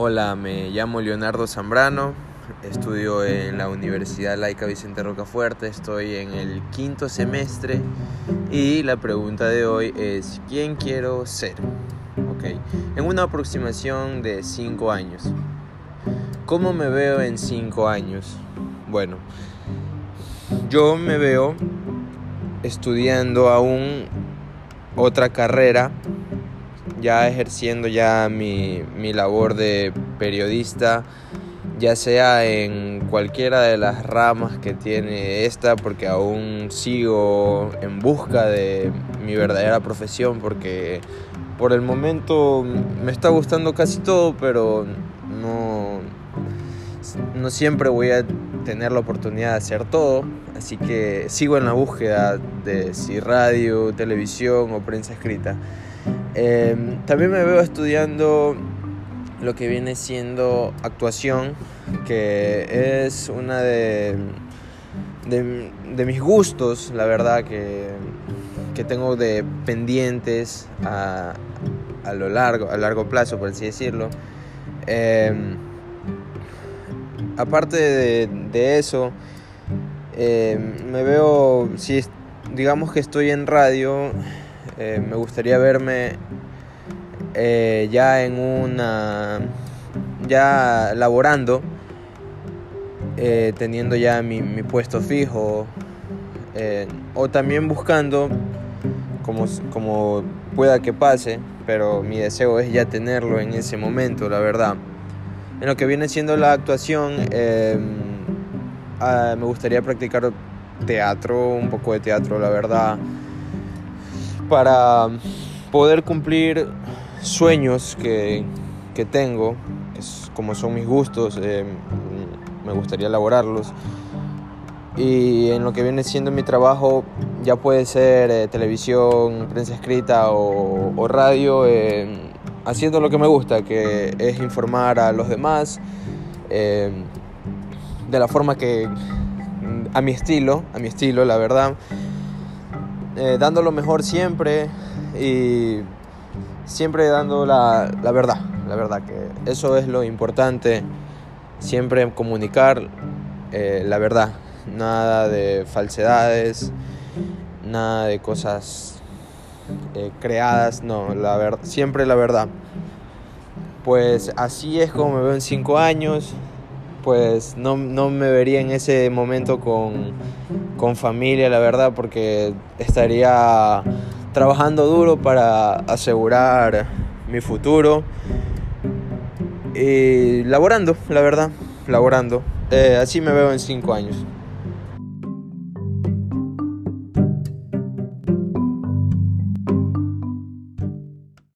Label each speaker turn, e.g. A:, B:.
A: Hola, me llamo Leonardo Zambrano, estudio en la Universidad Laica Vicente Rocafuerte, estoy en el quinto semestre y la pregunta de hoy es ¿quién quiero ser? Ok, en una aproximación de 5 años. ¿Cómo me veo en 5 años? Bueno, yo me veo estudiando aún otra carrera ya ejerciendo ya mi, labor de periodista, ya sea en cualquiera de las ramas que tiene esta, porque aún sigo en busca de mi verdadera profesión, porque por el momento me está gustando casi todo, pero no, no siempre voy a tener la oportunidad de hacer todo, así que sigo en la búsqueda de si radio, televisión o prensa escrita. Em, también me veo estudiando lo que viene siendo actuación, que es una de, de, mis gustos, la verdad, que, que tengo de pendientes a, a, lo largo, a largo plazo, por así decirlo. Em, aparte de, eso, em, me veo, si digamos que estoy en radio, eh, me gustaría verme eh, ya en una, ya laborando, eh, teniendo ya mi, puesto fijo, o también buscando, como, como pueda que pase, pero mi deseo es ya tenerlo en ese momento, la verdad. En lo que viene siendo la actuación, ah, me gustaría practicar teatro, un poco de teatro, la verdad para poder cumplir sueños que, tengo, como son mis gustos, eh, me gustaría elaborarlos. Y en lo que viene siendo mi trabajo, ya puede ser eh, televisión, prensa escrita o, radio, eh, haciendo lo que me gusta, que es informar a los demás de la forma que, a mi estilo, a mi estilo, la verdad. Eh, dando lo mejor siempre y siempre dando la, verdad, la verdad que eso es lo importante, siempre comunicar eh, la verdad, nada de falsedades, nada de cosas eh, creadas, no, la siempre la verdad. Pues así es como me veo en cinco años, pues no, me vería en ese momento con, con familia, la verdad, porque estaría trabajando duro para asegurar mi futuro y laborando, la verdad, laborando. Eh, así me veo en cinco años.